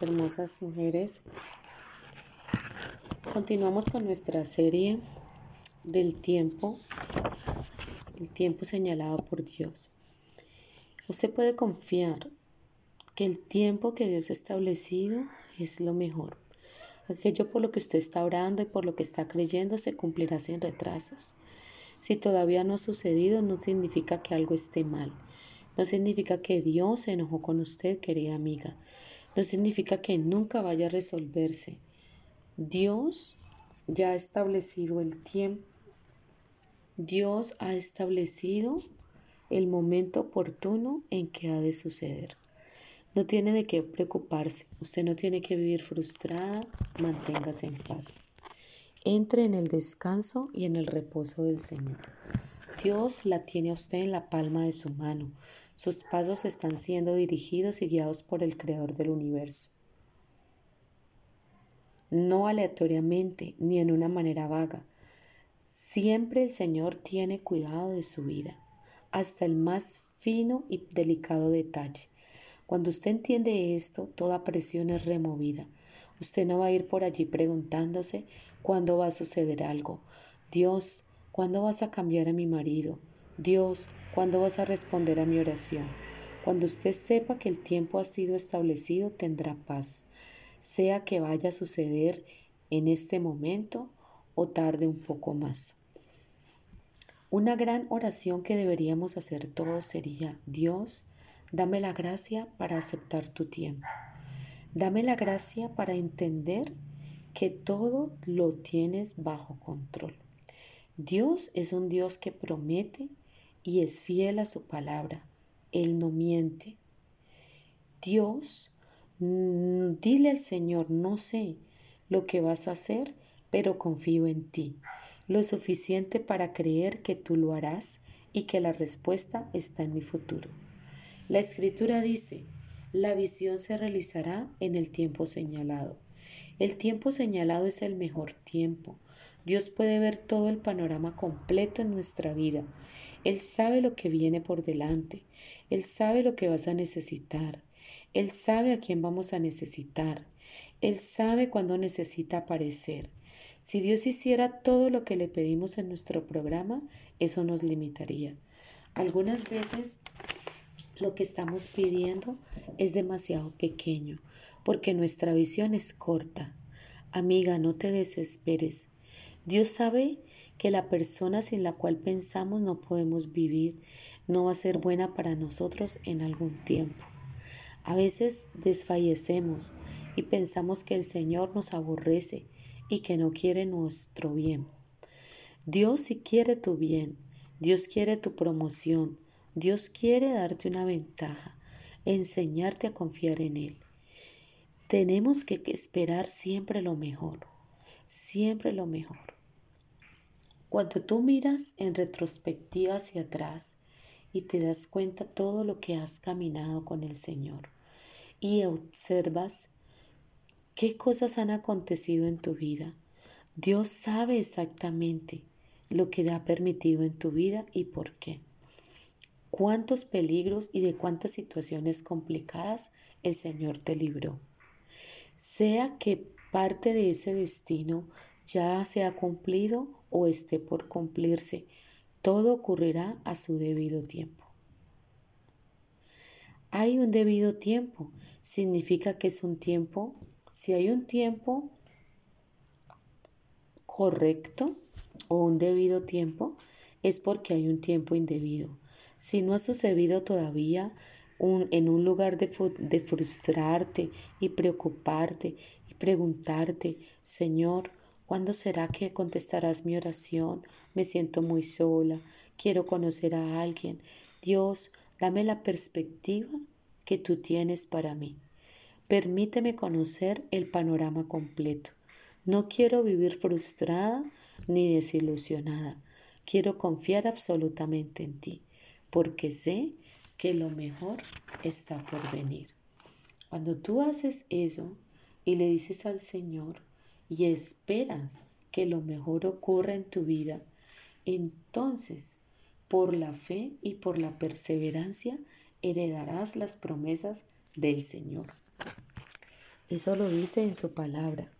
hermosas mujeres. Continuamos con nuestra serie del tiempo, el tiempo señalado por Dios. Usted puede confiar que el tiempo que Dios ha establecido es lo mejor. Aquello por lo que usted está orando y por lo que está creyendo se cumplirá sin retrasos. Si todavía no ha sucedido, no significa que algo esté mal. No significa que Dios se enojó con usted, querida amiga. No significa que nunca vaya a resolverse. Dios ya ha establecido el tiempo. Dios ha establecido el momento oportuno en que ha de suceder. No tiene de qué preocuparse. Usted no tiene que vivir frustrada. Manténgase en paz. Entre en el descanso y en el reposo del Señor. Dios la tiene a usted en la palma de su mano. Sus pasos están siendo dirigidos y guiados por el Creador del universo. No aleatoriamente ni en una manera vaga. Siempre el Señor tiene cuidado de su vida, hasta el más fino y delicado detalle. Cuando usted entiende esto, toda presión es removida. Usted no va a ir por allí preguntándose cuándo va a suceder algo. Dios, ¿cuándo vas a cambiar a mi marido? Dios, ¿cuándo vas a responder a mi oración? Cuando usted sepa que el tiempo ha sido establecido, tendrá paz, sea que vaya a suceder en este momento o tarde un poco más. Una gran oración que deberíamos hacer todos sería, Dios, dame la gracia para aceptar tu tiempo. Dame la gracia para entender que todo lo tienes bajo control. Dios es un Dios que promete y es fiel a su palabra. Él no miente. Dios, mm, dile al Señor, no sé lo que vas a hacer, pero confío en ti, lo suficiente para creer que tú lo harás y que la respuesta está en mi futuro. La escritura dice, la visión se realizará en el tiempo señalado. El tiempo señalado es el mejor tiempo. Dios puede ver todo el panorama completo en nuestra vida él sabe lo que viene por delante. Él sabe lo que vas a necesitar. Él sabe a quién vamos a necesitar. Él sabe cuándo necesita aparecer. Si Dios hiciera todo lo que le pedimos en nuestro programa, eso nos limitaría. Algunas veces lo que estamos pidiendo es demasiado pequeño, porque nuestra visión es corta. Amiga, no te desesperes. Dios sabe que la persona sin la cual pensamos no podemos vivir no va a ser buena para nosotros en algún tiempo. A veces desfallecemos y pensamos que el Señor nos aborrece y que no quiere nuestro bien. Dios sí quiere tu bien, Dios quiere tu promoción, Dios quiere darte una ventaja, enseñarte a confiar en Él. Tenemos que esperar siempre lo mejor, siempre lo mejor. Cuando tú miras en retrospectiva hacia atrás y te das cuenta todo lo que has caminado con el Señor y observas qué cosas han acontecido en tu vida, Dios sabe exactamente lo que ha permitido en tu vida y por qué. Cuántos peligros y de cuántas situaciones complicadas el Señor te libró. Sea que parte de ese destino ya se ha cumplido o esté por cumplirse. Todo ocurrirá a su debido tiempo. Hay un debido tiempo. Significa que es un tiempo. Si hay un tiempo correcto o un debido tiempo, es porque hay un tiempo indebido. Si no ha sucedido todavía en un lugar de, de frustrarte y preocuparte y preguntarte, Señor, ¿Cuándo será que contestarás mi oración? Me siento muy sola, quiero conocer a alguien. Dios, dame la perspectiva que tú tienes para mí. Permíteme conocer el panorama completo. No quiero vivir frustrada ni desilusionada. Quiero confiar absolutamente en ti, porque sé que lo mejor está por venir. Cuando tú haces eso y le dices al Señor y esperas que lo mejor ocurra en tu vida, entonces por la fe y por la perseverancia heredarás las promesas del Señor. Eso lo dice en su palabra.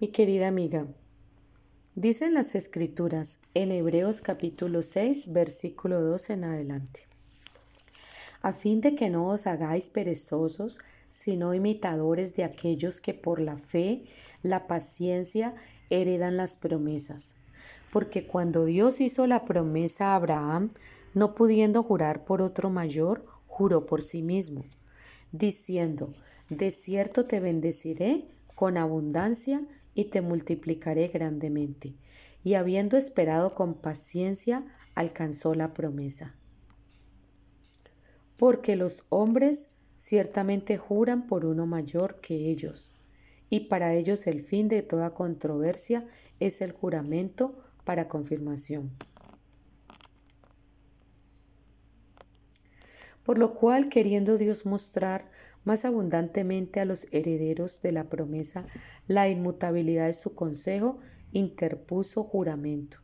Mi querida amiga, dicen las escrituras en Hebreos capítulo 6, versículo 2 en adelante, a fin de que no os hagáis perezosos, sino imitadores de aquellos que por la fe, la paciencia, heredan las promesas. Porque cuando Dios hizo la promesa a Abraham, no pudiendo jurar por otro mayor, juró por sí mismo, diciendo, de cierto te bendeciré con abundancia y te multiplicaré grandemente. Y habiendo esperado con paciencia, alcanzó la promesa. Porque los hombres ciertamente juran por uno mayor que ellos, y para ellos el fin de toda controversia es el juramento para confirmación. Por lo cual, queriendo Dios mostrar más abundantemente a los herederos de la promesa la inmutabilidad de su consejo, interpuso juramento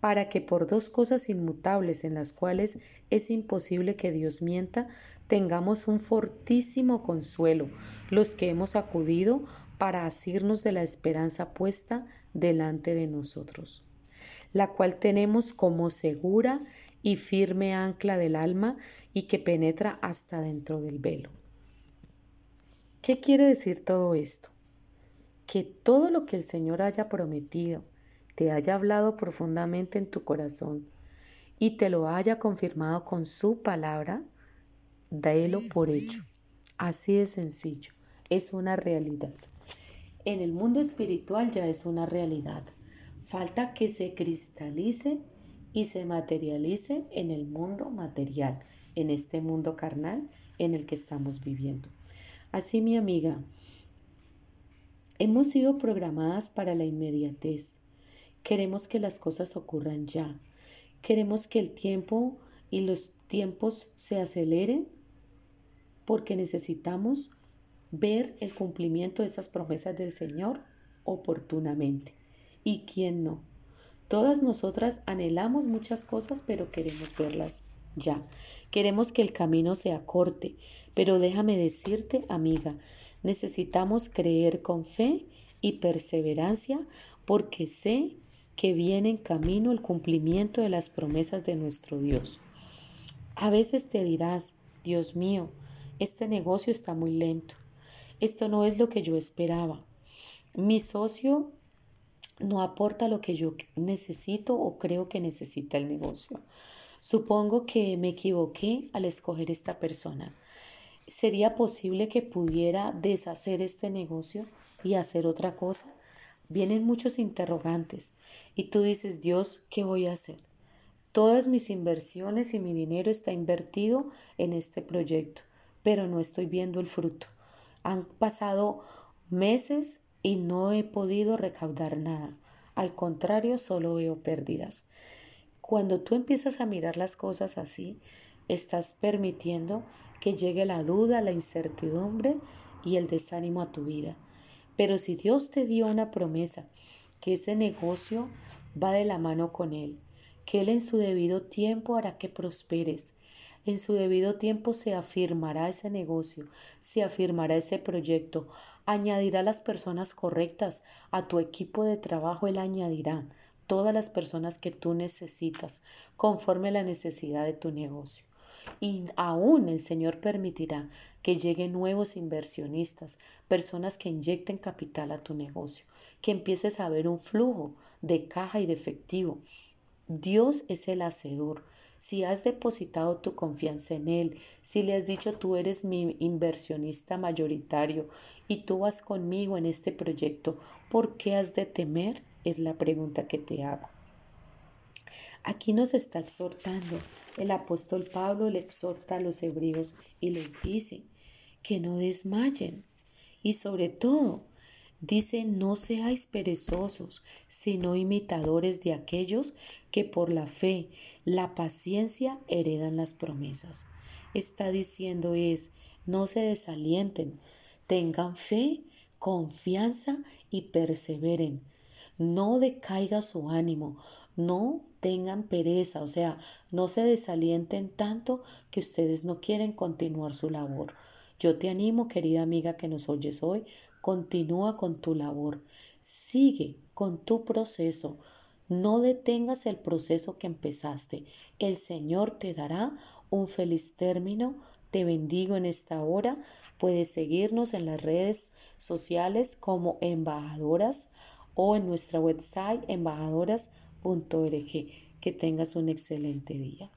para que por dos cosas inmutables en las cuales es imposible que Dios mienta, tengamos un fortísimo consuelo, los que hemos acudido para asirnos de la esperanza puesta delante de nosotros, la cual tenemos como segura y firme ancla del alma y que penetra hasta dentro del velo. ¿Qué quiere decir todo esto? Que todo lo que el Señor haya prometido, te haya hablado profundamente en tu corazón y te lo haya confirmado con su palabra, délo por hecho. Así de sencillo, es una realidad. En el mundo espiritual ya es una realidad. Falta que se cristalice y se materialice en el mundo material, en este mundo carnal en el que estamos viviendo. Así, mi amiga, hemos sido programadas para la inmediatez. Queremos que las cosas ocurran ya. Queremos que el tiempo y los tiempos se aceleren porque necesitamos ver el cumplimiento de esas promesas del Señor oportunamente. ¿Y quién no? Todas nosotras anhelamos muchas cosas, pero queremos verlas ya. Queremos que el camino sea corte, pero déjame decirte, amiga, necesitamos creer con fe y perseverancia porque sé que viene en camino el cumplimiento de las promesas de nuestro Dios. A veces te dirás, Dios mío, este negocio está muy lento. Esto no es lo que yo esperaba. Mi socio no aporta lo que yo necesito o creo que necesita el negocio. Supongo que me equivoqué al escoger esta persona. ¿Sería posible que pudiera deshacer este negocio y hacer otra cosa? Vienen muchos interrogantes y tú dices, Dios, ¿qué voy a hacer? Todas mis inversiones y mi dinero está invertido en este proyecto, pero no estoy viendo el fruto. Han pasado meses y no he podido recaudar nada. Al contrario, solo veo pérdidas. Cuando tú empiezas a mirar las cosas así, estás permitiendo que llegue la duda, la incertidumbre y el desánimo a tu vida. Pero si Dios te dio una promesa, que ese negocio va de la mano con Él, que Él en su debido tiempo hará que prosperes, en su debido tiempo se afirmará ese negocio, se afirmará ese proyecto, añadirá las personas correctas a tu equipo de trabajo, Él añadirá todas las personas que tú necesitas conforme a la necesidad de tu negocio. Y aún el Señor permitirá que lleguen nuevos inversionistas, personas que inyecten capital a tu negocio, que empieces a ver un flujo de caja y de efectivo. Dios es el hacedor si has depositado tu confianza en Él, si le has dicho tú eres mi inversionista mayoritario y tú vas conmigo en este proyecto, ¿por qué has de temer? Es la pregunta que te hago. Aquí nos está exhortando. El apóstol Pablo le exhorta a los hebreos y les dice que no desmayen. Y sobre todo, dice, no seáis perezosos, sino imitadores de aquellos que por la fe, la paciencia heredan las promesas. Está diciendo es, no se desalienten, tengan fe, confianza y perseveren. No decaiga su ánimo, no tengan pereza, o sea, no se desalienten tanto que ustedes no quieren continuar su labor. Yo te animo, querida amiga que nos oyes hoy, continúa con tu labor, sigue con tu proceso, no detengas el proceso que empezaste. El Señor te dará un feliz término. Te bendigo en esta hora. Puedes seguirnos en las redes sociales como embajadoras o en nuestra website embajadoras.org. Que tengas un excelente día.